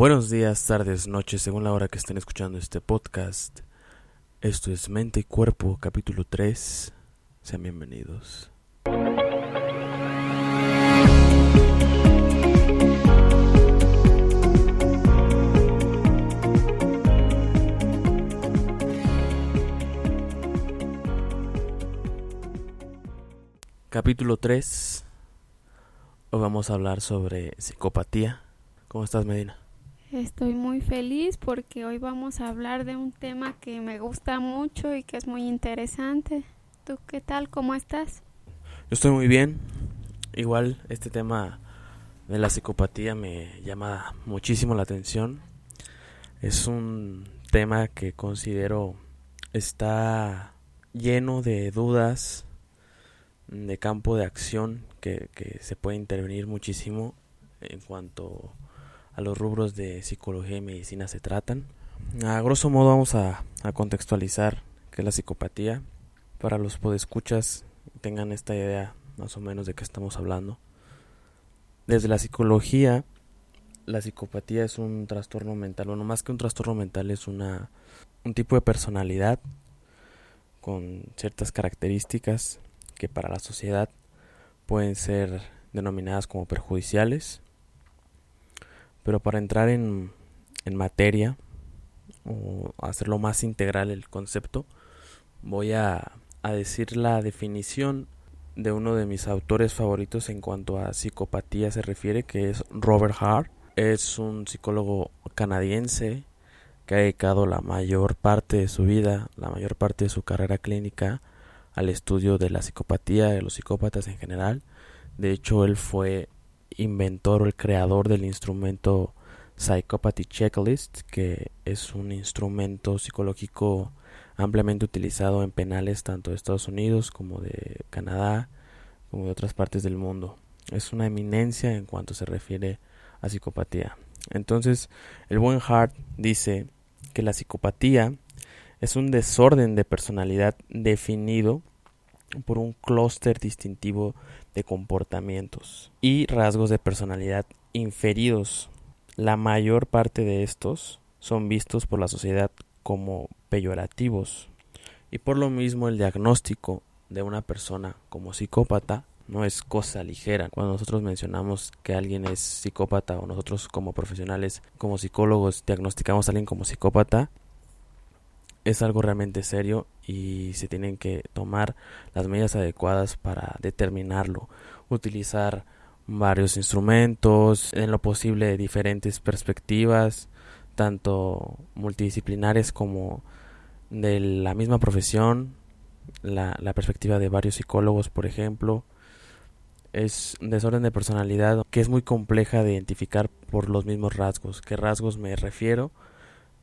Buenos días, tardes, noches, según la hora que estén escuchando este podcast. Esto es Mente y Cuerpo, capítulo 3. Sean bienvenidos. Capítulo 3. Hoy vamos a hablar sobre psicopatía. ¿Cómo estás, Medina? Estoy muy feliz porque hoy vamos a hablar de un tema que me gusta mucho y que es muy interesante. ¿Tú qué tal? ¿Cómo estás? Yo estoy muy bien. Igual este tema de la psicopatía me llama muchísimo la atención. Es un tema que considero está lleno de dudas, de campo de acción que, que se puede intervenir muchísimo en cuanto a los rubros de psicología y medicina se tratan. A grosso modo vamos a, contextualizar qué es la psicopatía para los podescuchas tengan esta idea más o menos de qué estamos hablando. Desde la psicología, la psicopatía es un trastorno mental, bueno, más que un trastorno mental es una un tipo de personalidad con ciertas características que para la sociedad pueden ser denominadas como perjudiciales pero para entrar en, en materia o hacerlo más integral el concepto, voy a, a decir la definición de uno de mis autores favoritos en cuanto a psicopatía se refiere, que es Robert Hart. Es un psicólogo canadiense que ha dedicado la mayor parte de su vida, la mayor parte de su carrera clínica al estudio de la psicopatía, de los psicópatas en general. De hecho, él fue inventor o el creador del instrumento Psychopathy Checklist, que es un instrumento psicológico ampliamente utilizado en penales tanto de Estados Unidos como de Canadá, como de otras partes del mundo. Es una eminencia en cuanto se refiere a psicopatía. Entonces, el buen Hart dice que la psicopatía es un desorden de personalidad definido por un clúster distintivo de comportamientos y rasgos de personalidad inferidos. La mayor parte de estos son vistos por la sociedad como peyorativos y por lo mismo el diagnóstico de una persona como psicópata no es cosa ligera. Cuando nosotros mencionamos que alguien es psicópata o nosotros como profesionales, como psicólogos, diagnosticamos a alguien como psicópata, es algo realmente serio y se tienen que tomar las medidas adecuadas para determinarlo. Utilizar varios instrumentos, en lo posible diferentes perspectivas, tanto multidisciplinares como de la misma profesión, la, la perspectiva de varios psicólogos, por ejemplo. Es desorden de personalidad que es muy compleja de identificar por los mismos rasgos. ¿Qué rasgos me refiero?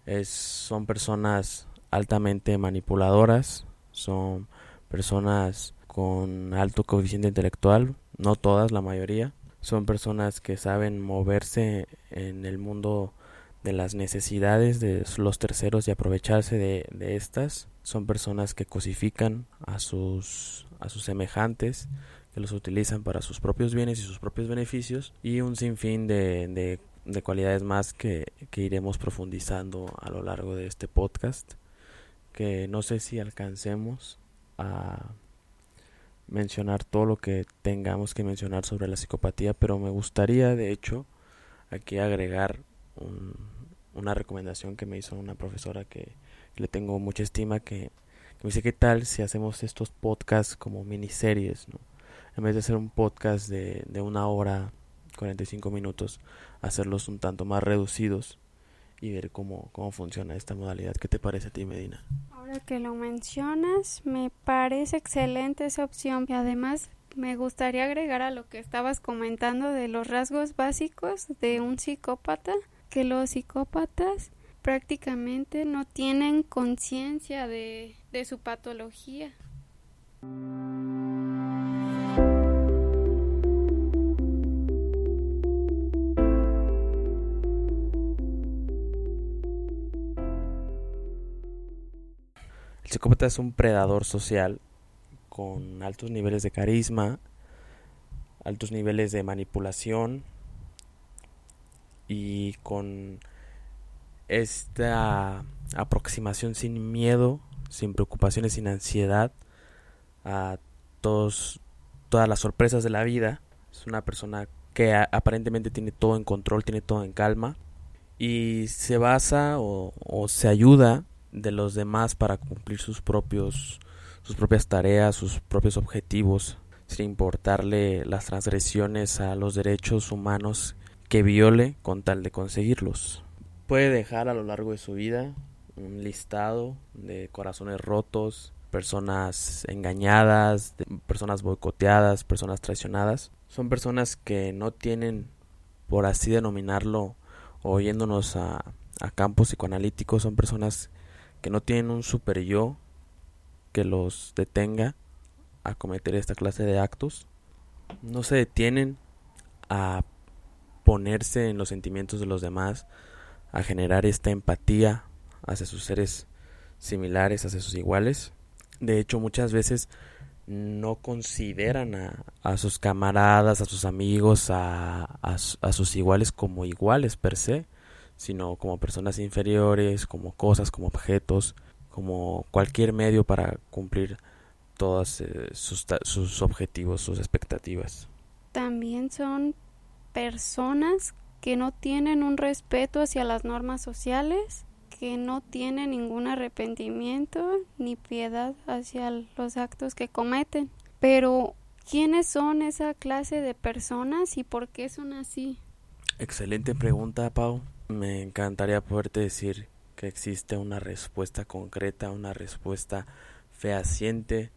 Es, son personas altamente manipuladoras, son personas con alto coeficiente intelectual, no todas, la mayoría, son personas que saben moverse en el mundo de las necesidades de los terceros y aprovecharse de, de estas, son personas que cosifican a sus, a sus semejantes, que los utilizan para sus propios bienes y sus propios beneficios, y un sinfín de, de, de cualidades más que, que iremos profundizando a lo largo de este podcast que no sé si alcancemos a mencionar todo lo que tengamos que mencionar sobre la psicopatía, pero me gustaría de hecho aquí agregar una recomendación que me hizo una profesora que, le tengo mucha estima, que, me dice qué tal si hacemos estos podcasts como miniseries, ¿no? En vez de hacer un podcast de, de una hora, 45 minutos, hacerlos un tanto más reducidos y ver cómo, cómo funciona esta modalidad. ¿Qué te parece a ti, Medina? Ahora que lo mencionas, me parece excelente esa opción y además me gustaría agregar a lo que estabas comentando de los rasgos básicos de un psicópata, que los psicópatas prácticamente no tienen conciencia de, de su patología. El psicópata es un predador social con altos niveles de carisma, altos niveles de manipulación y con esta aproximación sin miedo, sin preocupaciones, sin ansiedad a todos, todas las sorpresas de la vida. Es una persona que aparentemente tiene todo en control, tiene todo en calma y se basa o, o se ayuda de los demás para cumplir sus propios sus propias tareas, sus propios objetivos, sin importarle las transgresiones a los derechos humanos que viole con tal de conseguirlos. Puede dejar a lo largo de su vida un listado de corazones rotos, personas engañadas, personas boicoteadas, personas traicionadas. Son personas que no tienen, por así denominarlo, oyéndonos a, a campos psicoanalíticos, son personas que no tienen un super yo que los detenga a cometer esta clase de actos. No se detienen a ponerse en los sentimientos de los demás, a generar esta empatía hacia sus seres similares, hacia sus iguales. De hecho, muchas veces no consideran a, sus camaradas, a sus amigos, a, a sus iguales como iguales per se, sino como personas inferiores, como cosas, como objetos como cualquier medio para cumplir todos eh, sus, sus objetivos, sus expectativas. También son personas que no tienen un respeto hacia las normas sociales, que no tienen ningún arrepentimiento ni piedad hacia los actos que cometen. Pero, ¿quiénes son esa clase de personas y por qué son así? Excelente pregunta, Pau. Me encantaría poderte decir que existe una respuesta concreta, una respuesta fehaciente,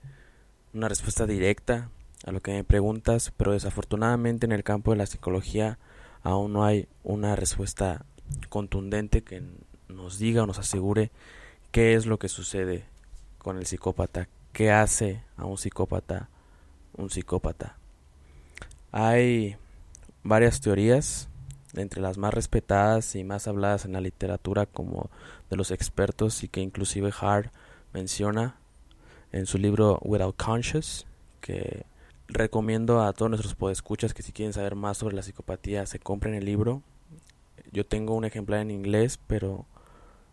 una respuesta directa a lo que me preguntas, pero desafortunadamente en el campo de la psicología aún no hay una respuesta contundente que nos diga o nos asegure qué es lo que sucede con el psicópata, qué hace a un psicópata un psicópata. Hay varias teorías entre las más respetadas y más habladas en la literatura como de los expertos y que inclusive Hart menciona en su libro Without Conscious, que recomiendo a todos nuestros podescuchas que si quieren saber más sobre la psicopatía se compren el libro. Yo tengo un ejemplar en inglés, pero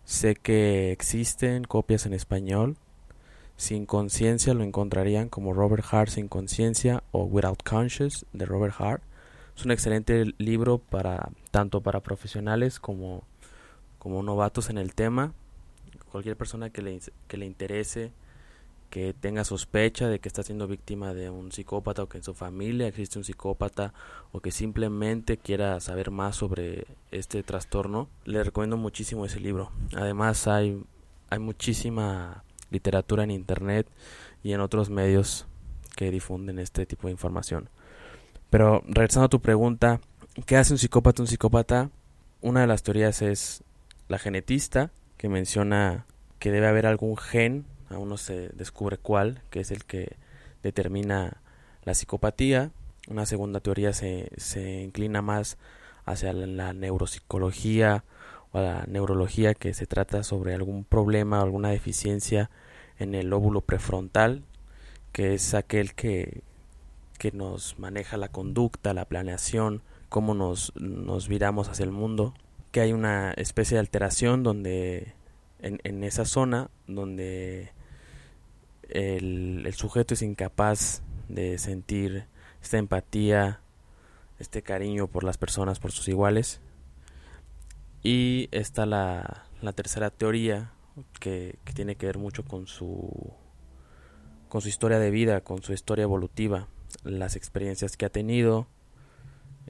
sé que existen copias en español. Sin conciencia lo encontrarían como Robert Hart sin conciencia o Without Conscious de Robert Hart. Es un excelente libro para tanto para profesionales como, como novatos en el tema. Cualquier persona que le, que le interese, que tenga sospecha de que está siendo víctima de un psicópata o que en su familia existe un psicópata o que simplemente quiera saber más sobre este trastorno, le recomiendo muchísimo ese libro. Además hay, hay muchísima literatura en internet y en otros medios que difunden este tipo de información. Pero regresando a tu pregunta, ¿qué hace un psicópata? Un psicópata, una de las teorías es la genetista, que menciona que debe haber algún gen, aún no se descubre cuál, que es el que determina la psicopatía. Una segunda teoría se, se inclina más hacia la neuropsicología o la neurología, que se trata sobre algún problema alguna deficiencia en el lóbulo prefrontal, que es aquel que que nos maneja la conducta, la planeación, cómo nos, nos viramos hacia el mundo, que hay una especie de alteración donde en, en esa zona donde el, el, sujeto es incapaz de sentir esta empatía, este cariño por las personas, por sus iguales. Y está la, la tercera teoría que, que tiene que ver mucho con su, con su historia de vida, con su historia evolutiva las experiencias que ha tenido,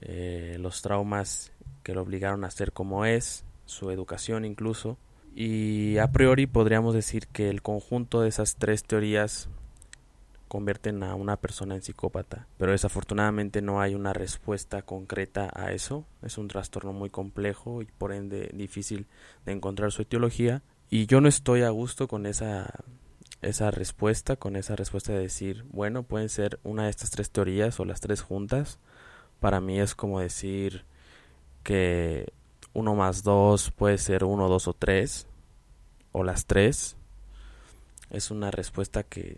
eh, los traumas que lo obligaron a ser como es, su educación incluso. Y a priori podríamos decir que el conjunto de esas tres teorías convierten a una persona en psicópata. Pero desafortunadamente no hay una respuesta concreta a eso. Es un trastorno muy complejo y por ende difícil de encontrar su etiología. Y yo no estoy a gusto con esa esa respuesta, con esa respuesta de decir, bueno, pueden ser una de estas tres teorías o las tres juntas. Para mí es como decir que uno más dos puede ser uno, dos o tres, o las tres. Es una respuesta que,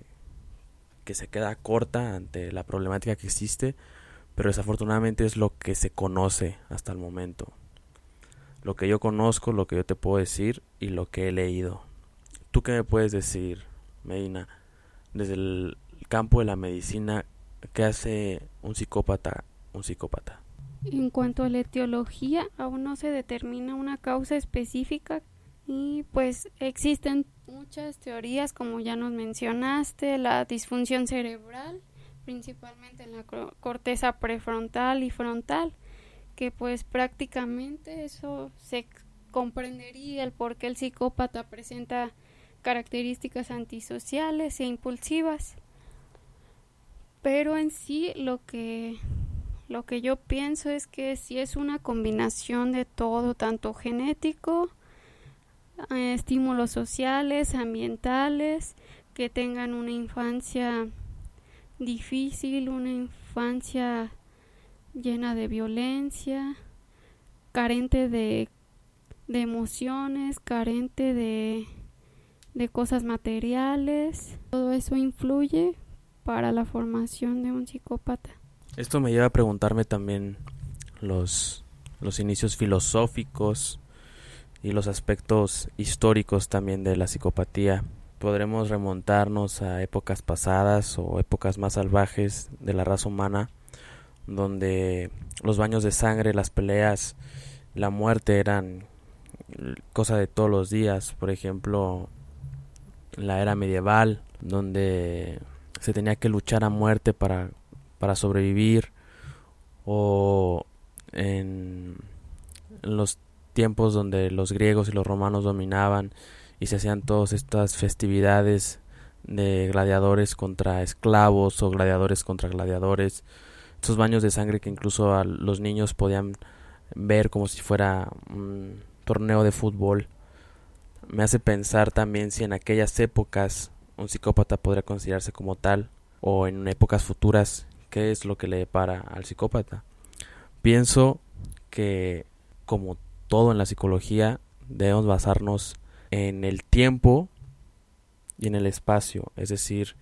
que se queda corta ante la problemática que existe, pero desafortunadamente es lo que se conoce hasta el momento. lo que yo conozco, lo que yo te puedo decir y lo que he leído. ¿Tú qué me puedes decir, Medina, desde el campo de la medicina, qué hace un psicópata un psicópata? En cuanto a la etiología, aún no se determina una causa específica y pues existen muchas teorías, como ya nos mencionaste, la disfunción cerebral, principalmente en la corteza prefrontal y frontal, que pues prácticamente eso se comprendería el por qué el psicópata presenta características antisociales e impulsivas. Pero en sí lo que lo que yo pienso es que si es una combinación de todo, tanto genético, eh, estímulos sociales, ambientales, que tengan una infancia difícil, una infancia llena de violencia, carente de, de emociones, carente de, de cosas materiales. Todo eso influye para la formación de un psicópata. Esto me lleva a preguntarme también los, los inicios filosóficos y los aspectos históricos también de la psicopatía. Podremos remontarnos a épocas pasadas o épocas más salvajes de la raza humana, donde los baños de sangre, las peleas, la muerte eran cosa de todos los días. Por ejemplo, la era medieval, donde se tenía que luchar a muerte para, para sobrevivir, o en los tiempos donde los griegos y los romanos dominaban y se hacían todas estas festividades de gladiadores contra esclavos o gladiadores contra gladiadores, estos baños de sangre que incluso a los niños podían ver como si fuera un torneo de fútbol. Me hace pensar también si en aquellas épocas un psicópata podría considerarse como tal o en épocas futuras qué es lo que le depara al psicópata. Pienso que como todo en la psicología debemos basarnos en el tiempo y en el espacio, es decir,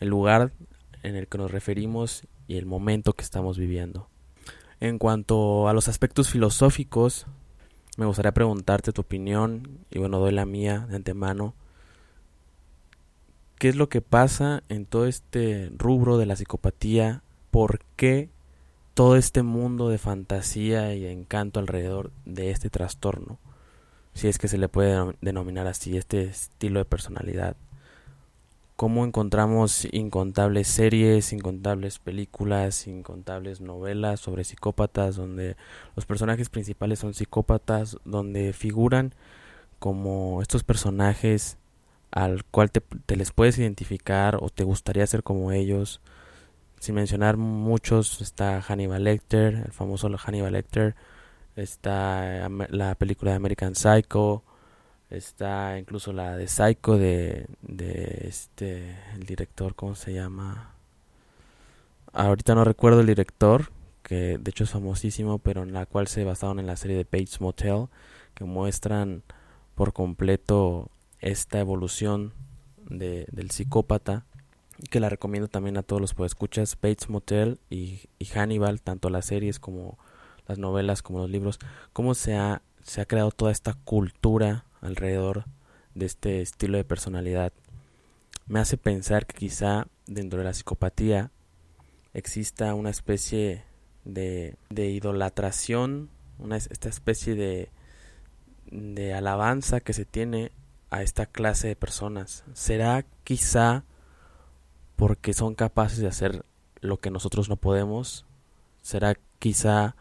el lugar en el que nos referimos y el momento que estamos viviendo. En cuanto a los aspectos filosóficos, me gustaría preguntarte tu opinión y bueno, doy la mía de antemano. ¿Qué es lo que pasa en todo este rubro de la psicopatía? ¿Por qué todo este mundo de fantasía y encanto alrededor de este trastorno, si es que se le puede denominar así, este estilo de personalidad. Cómo encontramos incontables series, incontables películas, incontables novelas sobre psicópatas, donde los personajes principales son psicópatas, donde figuran como estos personajes al cual te, te les puedes identificar o te gustaría ser como ellos, sin mencionar muchos, está Hannibal Lecter, el famoso Hannibal Lecter, está la película de American Psycho, está incluso la de Psycho de, de este, el director, ¿cómo se llama? Ahorita no recuerdo el director, que de hecho es famosísimo, pero en la cual se basaron en la serie de Bates Motel, que muestran por completo esta evolución de, del psicópata que la recomiendo también a todos los que escuchas Bates Motel y, Hannibal, tanto las series como las novelas como los libros, cómo se ha, se ha creado toda esta cultura alrededor de este estilo de personalidad. Me hace pensar que quizá dentro de la psicopatía exista una especie de, de idolatración, una, esta especie de, de alabanza que se tiene a esta clase de personas. ¿Será quizá porque son capaces de hacer lo que nosotros no podemos? ¿Será quizá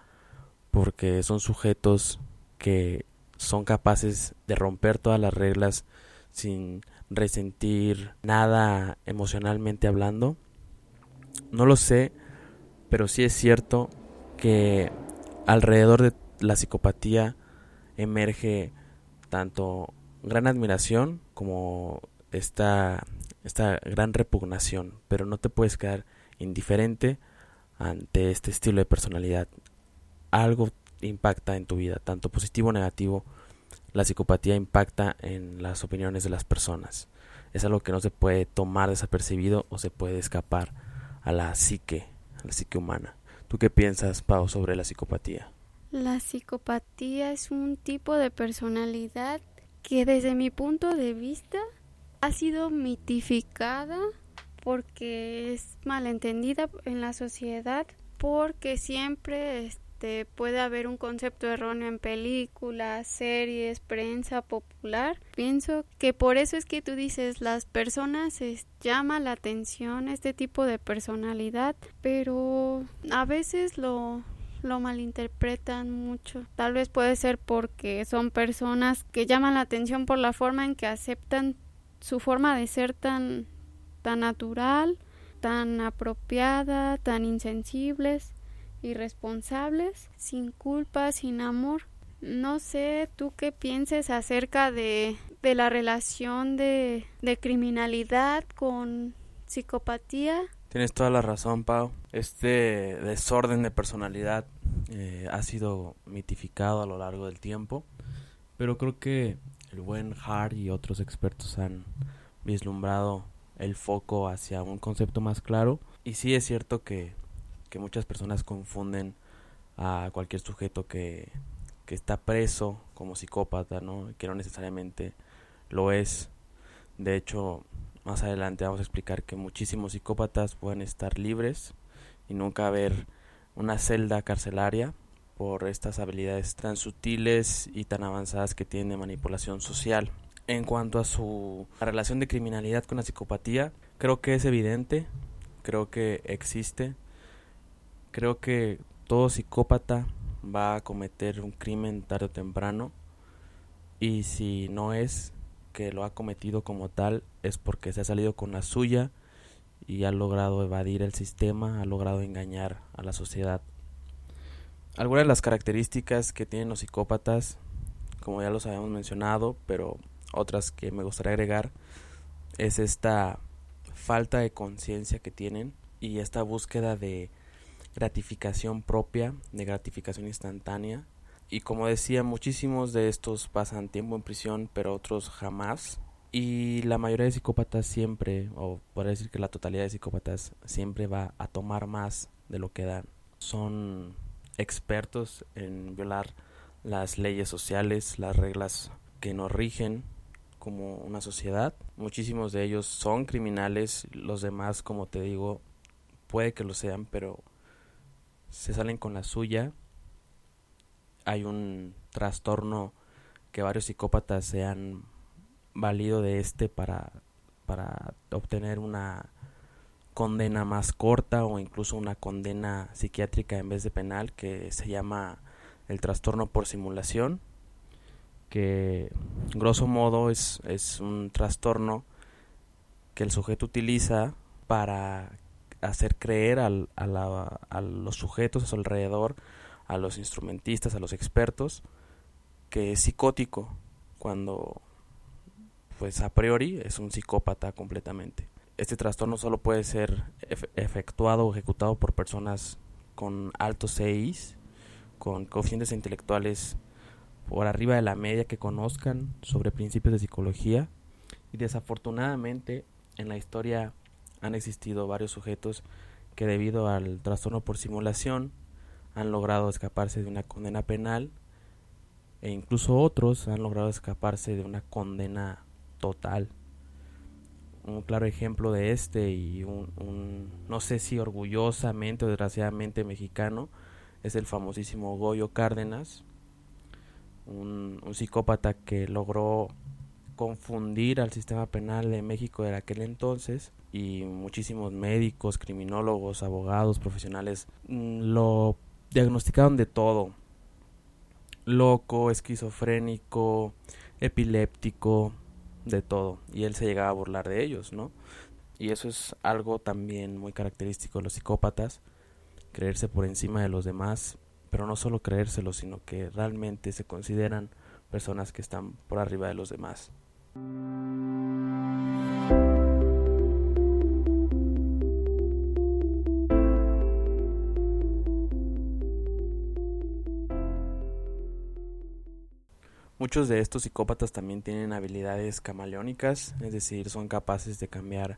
porque son sujetos que son capaces de romper todas las reglas sin resentir nada emocionalmente hablando? No lo sé, pero sí es cierto que alrededor de la psicopatía emerge tanto gran admiración como esta esta gran repugnación, pero no te puedes quedar indiferente ante este estilo de personalidad. Algo impacta en tu vida, tanto positivo o negativo. La psicopatía impacta en las opiniones de las personas. Es algo que no se puede tomar desapercibido o se puede escapar a la psique, a la psique humana. ¿Tú qué piensas, Pau, sobre la psicopatía? La psicopatía es un tipo de personalidad que desde mi punto de vista ha sido mitificada porque es malentendida en la sociedad porque siempre este, puede haber un concepto erróneo en películas, series, prensa popular. Pienso que por eso es que tú dices las personas es, llama la atención este tipo de personalidad, pero a veces lo malinterpretan mucho. Tal vez puede ser porque son personas que llaman la atención por la forma en que aceptan su forma de ser tan tan natural, tan apropiada, tan insensibles, irresponsables, sin culpa, sin amor. No sé tú qué pienses acerca de, de la relación de, de criminalidad con psicopatía. Tienes toda la razón, Pau. Este desorden de personalidad eh, ha sido mitificado a lo largo del tiempo, pero creo que el buen Hart y otros expertos han vislumbrado el foco hacia un concepto más claro. Y sí es cierto que, que muchas personas confunden a cualquier sujeto que, que está preso como psicópata, ¿no? Que no necesariamente lo es. De hecho, más adelante vamos a explicar que muchísimos psicópatas pueden estar libres y nunca haber una celda carcelaria por estas habilidades tan sutiles y tan avanzadas que tienen de manipulación social. En cuanto a su relación de criminalidad con la psicopatía, creo que es evidente, creo que existe, creo que todo psicópata va a cometer un crimen tarde o temprano y si no es que lo ha cometido como tal es porque se ha salido con la suya y ha logrado evadir el sistema, ha logrado engañar a la sociedad. Algunas de las características que tienen los psicópatas, como ya los habíamos mencionado, pero otras que me gustaría agregar es esta falta de conciencia que tienen y esta búsqueda de gratificación propia, de gratificación instantánea. Y como decía, muchísimos de estos pasan tiempo en prisión, pero otros jamás. Y la mayoría de psicópatas siempre, o por decir que la totalidad de psicópatas siempre va a tomar más de lo que dan. Son expertos en violar las leyes sociales, las reglas que nos rigen como una sociedad. Muchísimos de ellos son criminales, los demás, como te digo, puede que lo sean, pero se salen con la suya. Hay un trastorno que varios psicópatas se han valido de este para, para obtener una condena más corta o incluso una condena psiquiátrica en vez de penal que se llama el trastorno por simulación que grosso modo es, es un trastorno que el sujeto utiliza para hacer creer al, a, los sujetos a su alrededor, a los instrumentistas, a los expertos, que es psicótico, cuando pues a priori es un psicópata completamente. Este trastorno solo puede ser efectuado o ejecutado por personas con altos CIs, con coeficientes intelectuales por arriba de la media que conozcan sobre principios de psicología y desafortunadamente en la historia han existido varios sujetos que debido al trastorno por simulación han logrado escaparse de una condena penal e incluso otros han logrado escaparse de una condena total. Un claro ejemplo de este y un, un no sé si orgullosamente o desgraciadamente mexicano es el famosísimo Goyo Cárdenas, un, psicópata que logró confundir al sistema penal de México de aquel entonces y muchísimos médicos, criminólogos, abogados, profesionales mm, lo diagnosticaron de todo. Loco, esquizofrénico, epiléptico, de todo. Y él se llegaba a burlar de ellos, ¿no? Y eso es algo también muy característico de los psicópatas, creerse por encima de los demás pero no solo creérselo, sino que realmente se consideran personas que están por arriba de los demás. Muchos de estos psicópatas también tienen habilidades camaleónicas, es decir, son capaces de cambiar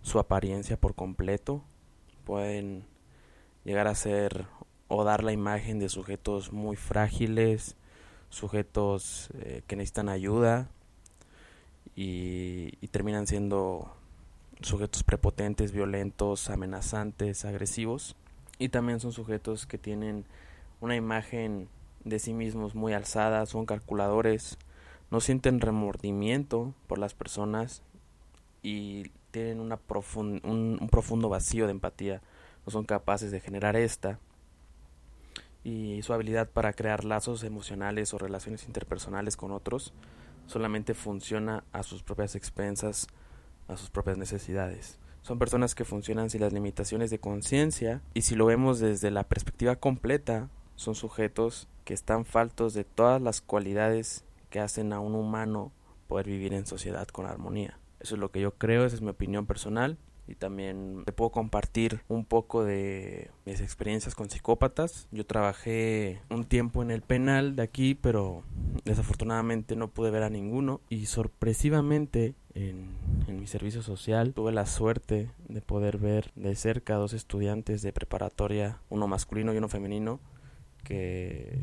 su apariencia por completo. Pueden llegar a ser o dar la imagen de sujetos muy frágiles, sujetos eh, que necesitan ayuda y, terminan siendo sujetos prepotentes, violentos, amenazantes, agresivos. Y también son sujetos que tienen una imagen de sí mismos muy alzada, son calculadores, no sienten remordimiento por las personas y tienen un, un, profundo vacío de empatía, no son capaces de generar esta y su habilidad para crear lazos emocionales o relaciones interpersonales con otros solamente funciona a sus propias expensas, a sus propias necesidades. Son personas que funcionan sin las limitaciones de conciencia y si lo vemos desde la perspectiva completa, son sujetos que están faltos de todas las cualidades que hacen a un humano poder vivir en sociedad con armonía. Eso es lo que yo creo, esa es mi opinión personal y también te puedo compartir un poco de mis experiencias con psicópatas. Yo trabajé un tiempo en el penal de aquí, pero desafortunadamente no pude ver a ninguno y sorpresivamente en, en mi servicio social tuve la suerte de poder ver de cerca a dos estudiantes de preparatoria, uno masculino y uno femenino, que,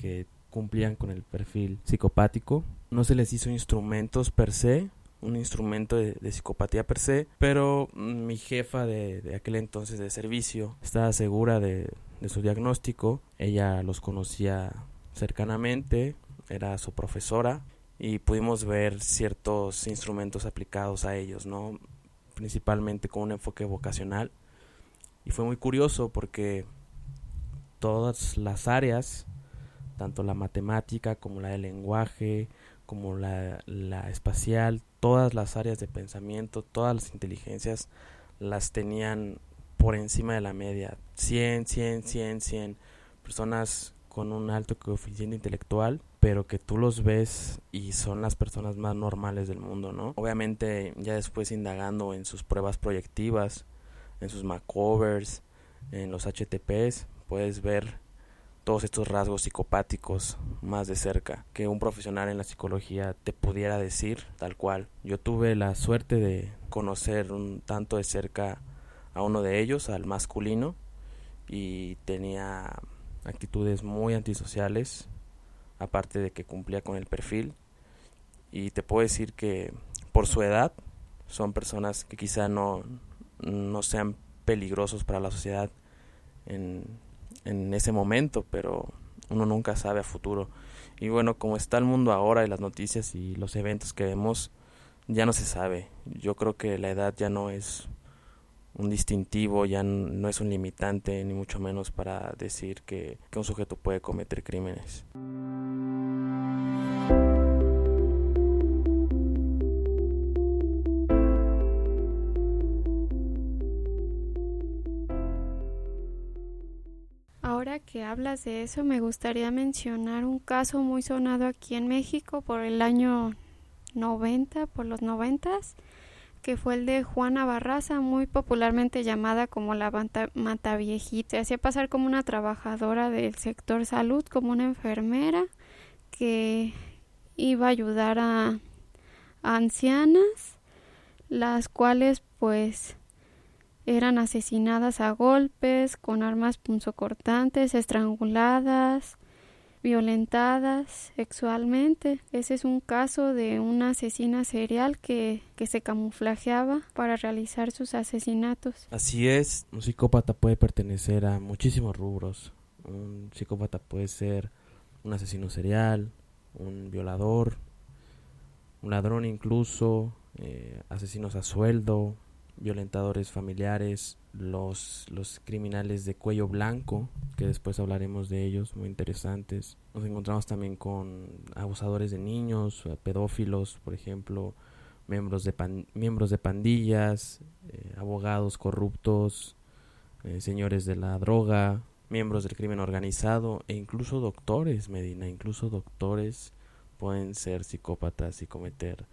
que cumplían con el perfil psicopático. No se les hizo instrumentos per se, un instrumento de, psicopatía per se, pero mi jefa de, aquel entonces de servicio estaba segura de, de su diagnóstico, ella los conocía cercanamente, era su profesora y pudimos ver ciertos instrumentos aplicados a ellos, ¿no? principalmente con un enfoque vocacional y fue muy curioso porque todas las áreas, tanto la matemática como la del lenguaje, como la, la espacial, todas las áreas de pensamiento, todas las inteligencias las tenían por encima de la media. 100, 100, 100, 100 personas con un alto coeficiente intelectual, pero que tú los ves y son las personas más normales del mundo, ¿no? Obviamente ya después indagando en sus pruebas proyectivas, en sus Macovers, en los HTPs, puedes ver todos estos rasgos psicopáticos más de cerca que un profesional en la psicología te pudiera decir tal cual. Yo tuve la suerte de conocer un tanto de cerca a uno de ellos, al masculino, y tenía actitudes muy antisociales, aparte de que cumplía con el perfil. Y te puedo decir que por su edad son personas que quizá no, no sean peligrosos para la sociedad en, en ese momento, pero uno nunca sabe a futuro. Y bueno, como está el mundo ahora y las noticias y los eventos que vemos, ya no se sabe. Yo creo que la edad ya no es un distintivo, ya no es un limitante, ni mucho menos para decir que, un sujeto puede cometer crímenes. Hablas de eso, me gustaría mencionar un caso muy sonado aquí en México por el año 90, por los noventas, que fue el de Juana Barraza, muy popularmente llamada como la mata viejita. Se hacía pasar como una trabajadora del sector salud, como una enfermera que iba a ayudar a ancianas, las cuales pues eran asesinadas a golpes, con armas punzocortantes, estranguladas, violentadas sexualmente. Ese es un caso de una asesina serial que, que se camuflajeaba para realizar sus asesinatos. Así es, un psicópata puede pertenecer a muchísimos rubros. Un psicópata puede ser un asesino serial, un violador, un ladrón incluso, eh, asesinos a sueldo, violentadores familiares, los, los criminales de cuello blanco, que después hablaremos de ellos, muy interesantes. Nos encontramos también con abusadores de niños, pedófilos, por ejemplo, miembros de, miembros de pandillas, eh, abogados corruptos, eh, señores de la droga, miembros del crimen organizado e incluso doctores, Medina, incluso doctores pueden ser psicópatas y cometer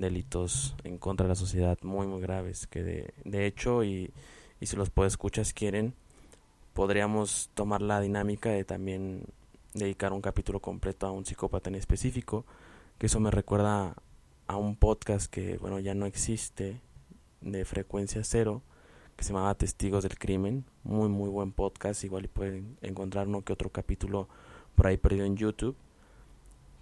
delitos en contra de la sociedad muy muy graves que de, de hecho y, y si los escuchas quieren podríamos tomar la dinámica de también dedicar un capítulo completo a un psicópata en específico que eso me recuerda a un podcast que bueno ya no existe de frecuencia cero que se llamaba Testigos del Crimen. Muy, muy buen podcast. Igual pueden encontrar uno que otro capítulo por ahí perdido en YouTube.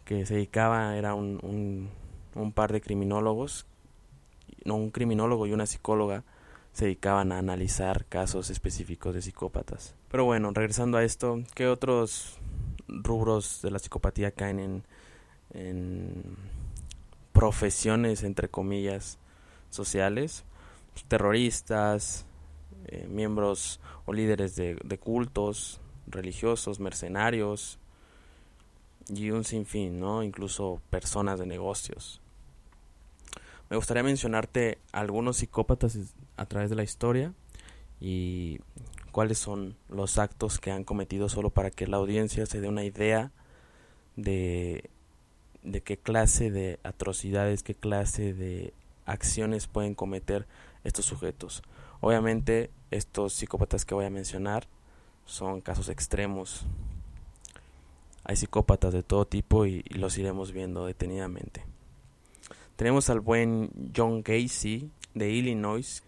Que se dedicaba, era un, un, un par de criminólogos, no, un criminólogo y una psicóloga se dedicaban a analizar casos específicos de psicópatas. Pero bueno, regresando a esto, ¿qué otros rubros de la psicopatía caen en, profesiones, entre comillas, sociales? Pues, terroristas, eh, miembros o líderes de, de cultos religiosos, mercenarios y un sinfín, ¿no? Incluso personas de negocios. Me gustaría mencionarte algunos psicópatas a través de la historia y cuáles son los actos que han cometido solo para que la audiencia se dé una idea de, qué clase de atrocidades, qué clase de acciones pueden cometer estos sujetos. Obviamente estos psicópatas que voy a mencionar son casos extremos. Hay psicópatas de todo tipo y los iremos viendo detenidamente. Tenemos al buen John Gacy de Illinois,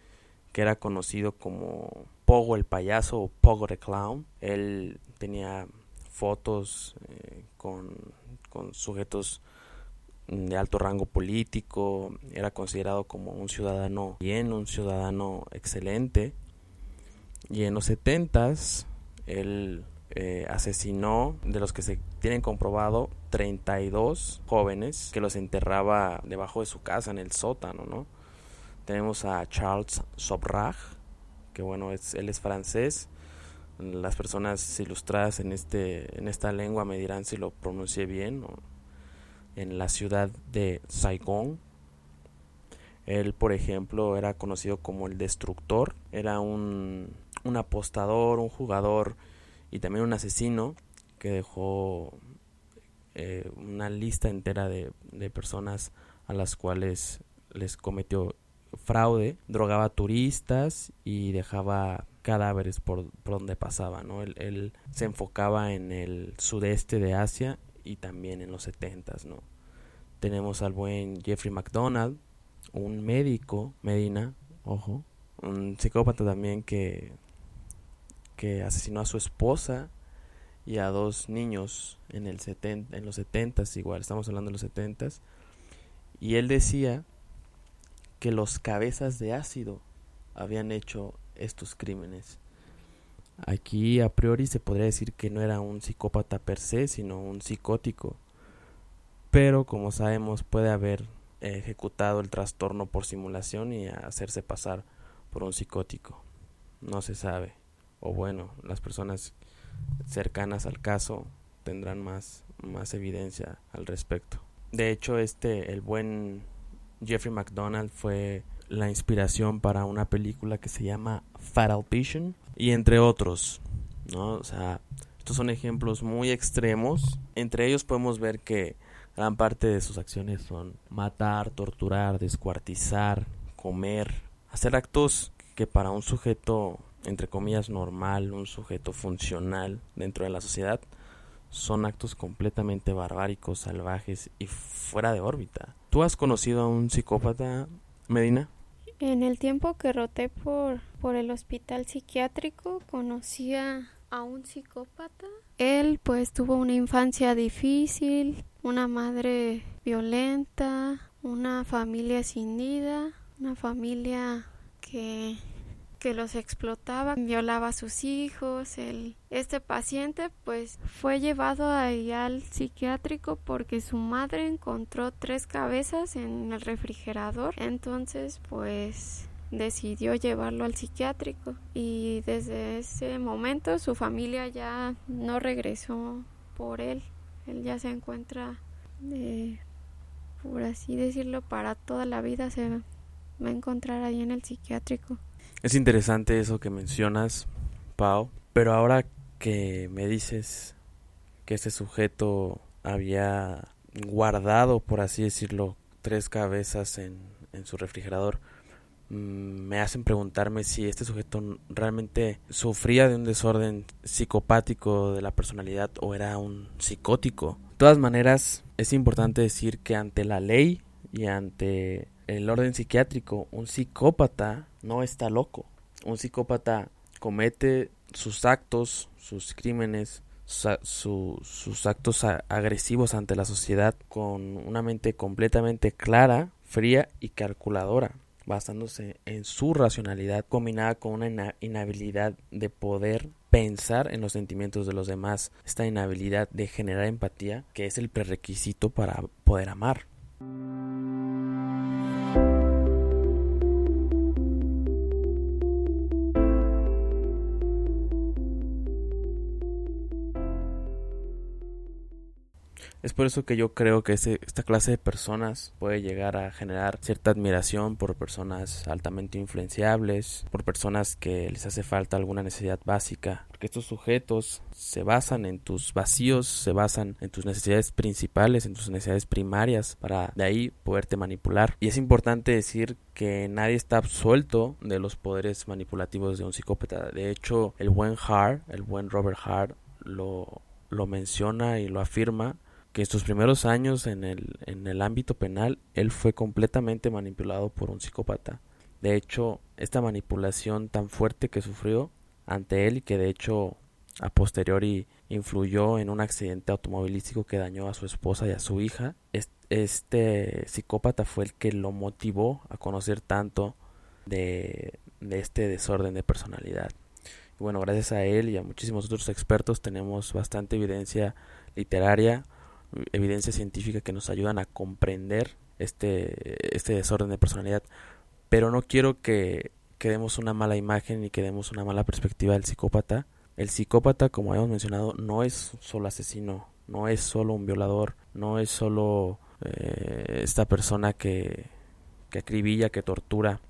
que era conocido como Pogo el payaso o Pogo the clown. Él tenía fotos eh, con, con sujetos de alto rango político, era considerado como un ciudadano bien, un ciudadano excelente. Y en los setentas él eh, asesinó, de los que se tienen comprobado, 32 jóvenes que los enterraba debajo de su casa en el sótano, ¿no? Tenemos a Charles Sobrag, que bueno, es, él es francés. Las personas ilustradas en, este, en esta lengua me dirán si lo pronuncié bien. En la ciudad de Saigon. Él, por ejemplo, era conocido como el destructor. Era un, un apostador, un jugador y también un asesino que dejó eh, una lista entera de, de, personas a las cuales les cometió fraude, drogaba turistas y dejaba cadáveres por, por donde pasaba, ¿no? Él, él, se enfocaba en el sudeste de Asia y también en los setentas, ¿no? Tenemos al buen Jeffrey McDonald, un médico, Medina, ojo, un psicópata también que que asesinó a su esposa y a dos niños en, el en los 70 igual, estamos hablando de los 70 y él decía que los cabezas de ácido habían hecho estos crímenes. Aquí a priori se podría decir que no era un psicópata per se, sino un psicótico. Pero como sabemos puede haber ejecutado el trastorno por simulación y hacerse pasar por un psicótico. No se sabe o bueno, las personas cercanas al caso tendrán más, más evidencia al respecto. De hecho, este, el buen Jeffrey McDonald fue la inspiración para una película que se llama Fatal Vision y entre otros, ¿no? O sea, estos son ejemplos muy extremos. Entre ellos podemos ver que gran parte de sus acciones son matar, torturar, descuartizar, comer, hacer actos que para un sujeto entre comillas, normal, un sujeto funcional dentro de la sociedad, son actos completamente barbáricos, salvajes y fuera de órbita. ¿Tú has conocido a un psicópata, Medina? En el tiempo que roté por, por el hospital psiquiátrico, conocía a un psicópata. Él pues tuvo una infancia difícil, una madre violenta, una familia sin vida, una familia que que los explotaba, violaba a sus hijos. El, este paciente pues fue llevado ahí al psiquiátrico porque su madre encontró tres cabezas en el refrigerador. Entonces pues decidió llevarlo al psiquiátrico y desde ese momento su familia ya no regresó por él. Él ya se encuentra, de, por así decirlo, para toda la vida se va a encontrar ahí en el psiquiátrico. Es interesante eso que mencionas, Pau, pero ahora que me dices que este sujeto había guardado, por así decirlo, tres cabezas en, en su refrigerador, mm, me hacen preguntarme si este sujeto realmente sufría de un desorden psicopático de la personalidad o era un psicótico. De todas maneras, es importante decir que ante la ley y ante el orden psiquiátrico, un psicópata no está loco. un psicópata comete sus actos, sus crímenes, sus actos agresivos ante la sociedad con una mente completamente clara, fría y calculadora, basándose en su racionalidad combinada con una inhabilidad de poder pensar en los sentimientos de los demás, esta inhabilidad de generar empatía que es el prerequisito para poder amar. thank you Es por eso que yo creo que esta clase de personas puede llegar a generar cierta admiración por personas altamente influenciables, por personas que les hace falta alguna necesidad básica, porque estos sujetos se basan en tus vacíos, se basan en tus necesidades principales, en tus necesidades primarias, para de ahí poderte manipular. Y es importante decir que nadie está absuelto de los poderes manipulativos de un psicópata. De hecho, el buen Hart, el buen Robert Hart, lo, lo menciona y lo afirma que sus primeros años en el, en el ámbito penal él fue completamente manipulado por un psicópata. De hecho, esta manipulación tan fuerte que sufrió ante él y que de hecho a posteriori influyó en un accidente automovilístico que dañó a su esposa y a su hija, este psicópata fue el que lo motivó a conocer tanto de, de este desorden de personalidad. Bueno, gracias a él y a muchísimos otros expertos tenemos bastante evidencia literaria evidencia científica que nos ayudan a comprender este, este desorden de personalidad. Pero no quiero que, quedemos una mala imagen y que demos una mala perspectiva del psicópata. El psicópata, como hemos mencionado, no es solo asesino, no es solo un violador, no es solo eh, esta persona que, que acribilla, que tortura.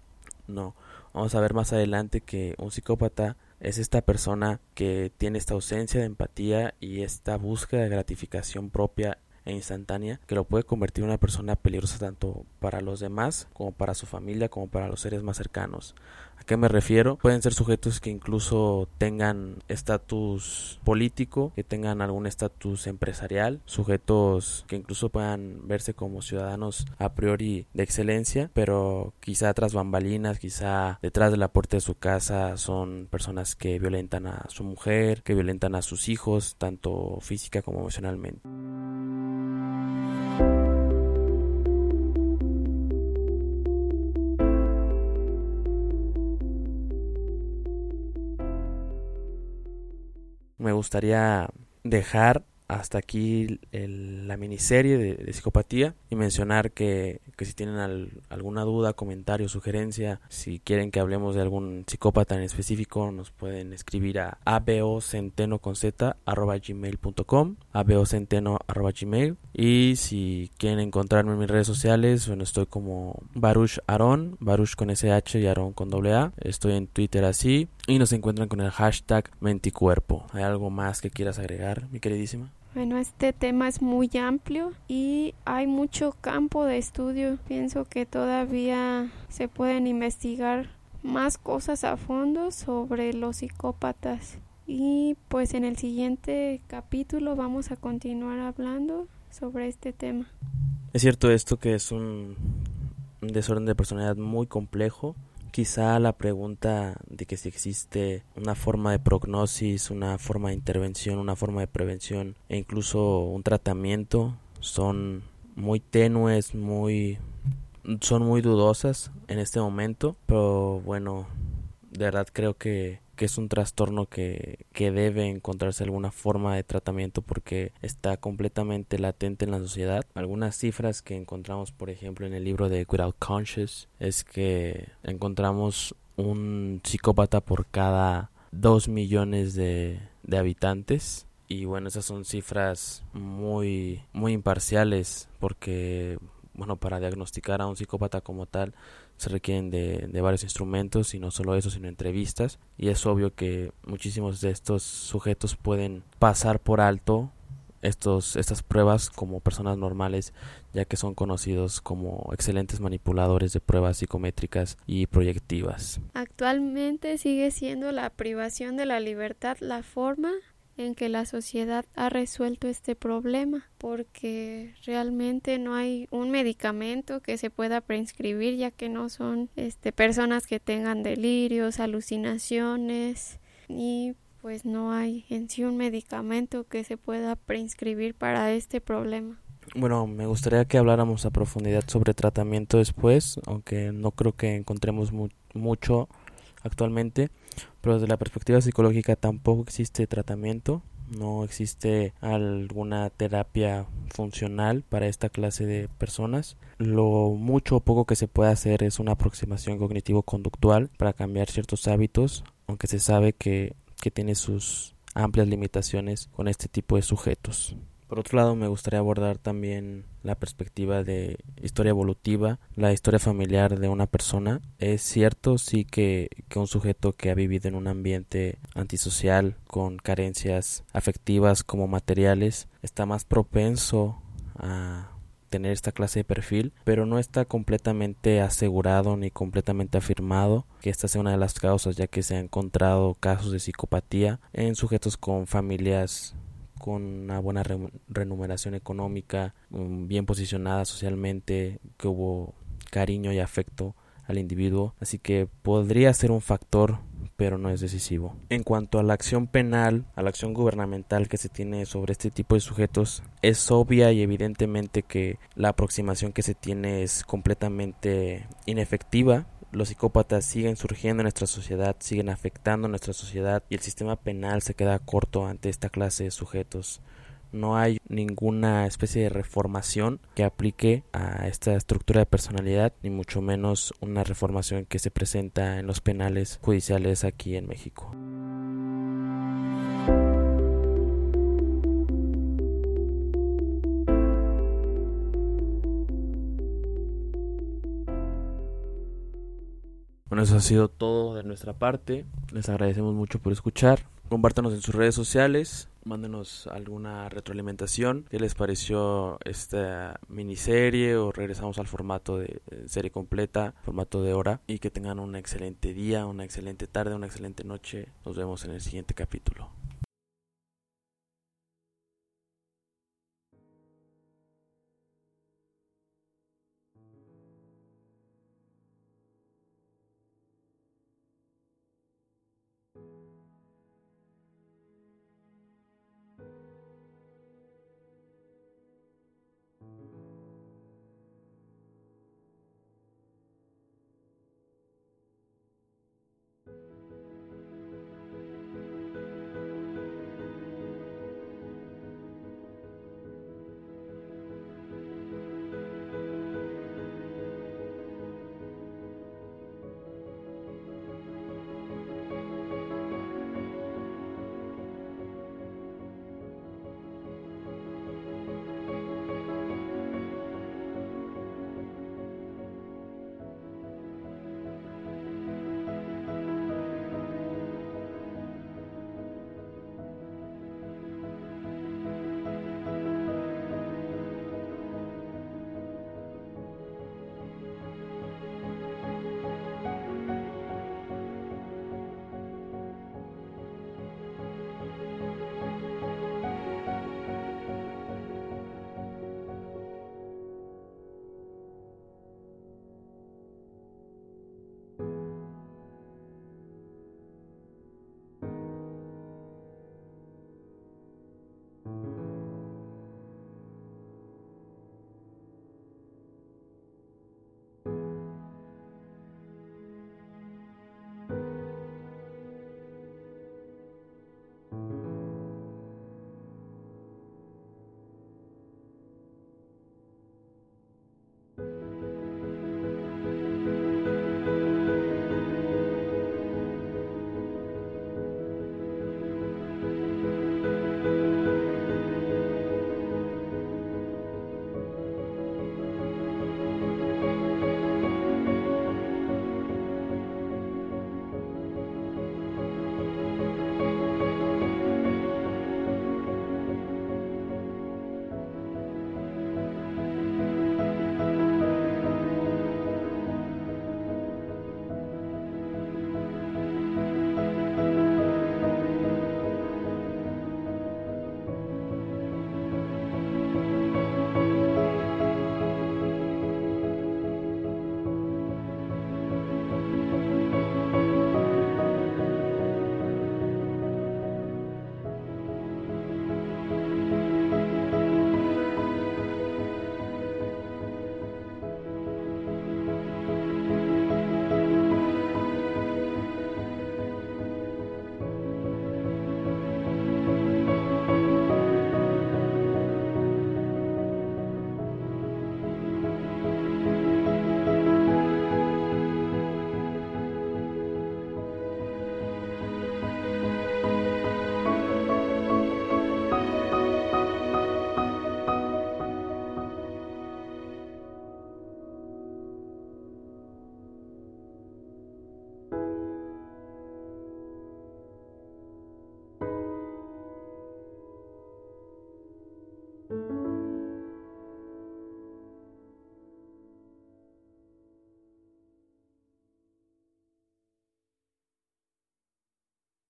No, vamos a ver más adelante que un psicópata es esta persona que tiene esta ausencia de empatía y esta búsqueda de gratificación propia e instantánea que lo puede convertir en una persona peligrosa tanto para los demás como para su familia como para los seres más cercanos. ¿A qué me refiero? Pueden ser sujetos que incluso tengan estatus político, que tengan algún estatus empresarial, sujetos que incluso puedan verse como ciudadanos a priori de excelencia, pero quizá tras bambalinas, quizá detrás de la puerta de su casa son personas que violentan a su mujer, que violentan a sus hijos, tanto física como emocionalmente. Me gustaría dejar hasta aquí la miniserie de, psicopatía y mencionar que, si tienen alguna duda, comentario, sugerencia, si quieren que hablemos de algún psicópata en específico, nos pueden escribir a abocenteno con z arroba gmail.com abocenteno arroba gmail y si quieren encontrarme en mis redes sociales, bueno, estoy como Baruch Aron, Baruch con SH y Aron con doble A, estoy en Twitter así y nos encuentran con el hashtag Menticuerpo. ¿Hay algo más que quieras agregar, mi queridísima? Bueno, este tema es muy amplio y hay mucho campo de estudio. Pienso que todavía se pueden investigar más cosas a fondo sobre los psicópatas. Y pues en el siguiente capítulo vamos a continuar hablando sobre este tema. Es cierto esto que es un, desorden de personalidad muy complejo quizá la pregunta de que si existe una forma de prognosis, una forma de intervención, una forma de prevención e incluso un tratamiento son muy tenues, muy son muy dudosas en este momento, pero bueno, de verdad creo que que es un trastorno que, que debe encontrarse alguna forma de tratamiento porque está completamente latente en la sociedad. Algunas cifras que encontramos, por ejemplo, en el libro de Without Conscious es que encontramos un psicópata por cada dos millones de, de habitantes y bueno esas son cifras muy muy imparciales porque bueno para diagnosticar a un psicópata como tal se requieren de, varios instrumentos y no solo eso sino entrevistas y es obvio que muchísimos de estos sujetos pueden pasar por alto estos, estas pruebas como personas normales ya que son conocidos como excelentes manipuladores de pruebas psicométricas y proyectivas. Actualmente sigue siendo la privación de la libertad la forma en que la sociedad ha resuelto este problema, porque realmente no hay un medicamento que se pueda prescribir ya que no son este personas que tengan delirios, alucinaciones y pues no hay en sí un medicamento que se pueda prescribir para este problema. Bueno, me gustaría que habláramos a profundidad sobre tratamiento después, aunque no creo que encontremos mucho actualmente, pero desde la perspectiva psicológica tampoco existe tratamiento, no existe alguna terapia funcional para esta clase de personas. Lo mucho o poco que se puede hacer es una aproximación cognitivo-conductual para cambiar ciertos hábitos, aunque se sabe que, que tiene sus amplias limitaciones con este tipo de sujetos. Por otro lado, me gustaría abordar también la perspectiva de historia evolutiva, la historia familiar de una persona. Es cierto, sí, que, que, un sujeto que ha vivido en un ambiente antisocial, con carencias afectivas como materiales, está más propenso a tener esta clase de perfil, pero no está completamente asegurado ni completamente afirmado que esta sea una de las causas, ya que se han encontrado casos de psicopatía en sujetos con familias con una buena remuneración económica, mm, bien posicionada socialmente, que hubo cariño y afecto al individuo, así que podría ser un factor pero no es decisivo. En cuanto a la acción penal, a la acción gubernamental que se tiene sobre este tipo de sujetos, es obvia y evidentemente que la aproximación que se tiene es completamente inefectiva los psicópatas siguen surgiendo en nuestra sociedad, siguen afectando a nuestra sociedad y el sistema penal se queda corto ante esta clase de sujetos. No hay ninguna especie de reformación que aplique a esta estructura de personalidad, ni mucho menos una reformación que se presenta en los penales judiciales aquí en México. Bueno, eso ha sido todo de nuestra parte. Les agradecemos mucho por escuchar. Compártanos en sus redes sociales. Mándenos alguna retroalimentación. ¿Qué les pareció esta miniserie? O regresamos al formato de serie completa, formato de hora. Y que tengan un excelente día, una excelente tarde, una excelente noche. Nos vemos en el siguiente capítulo.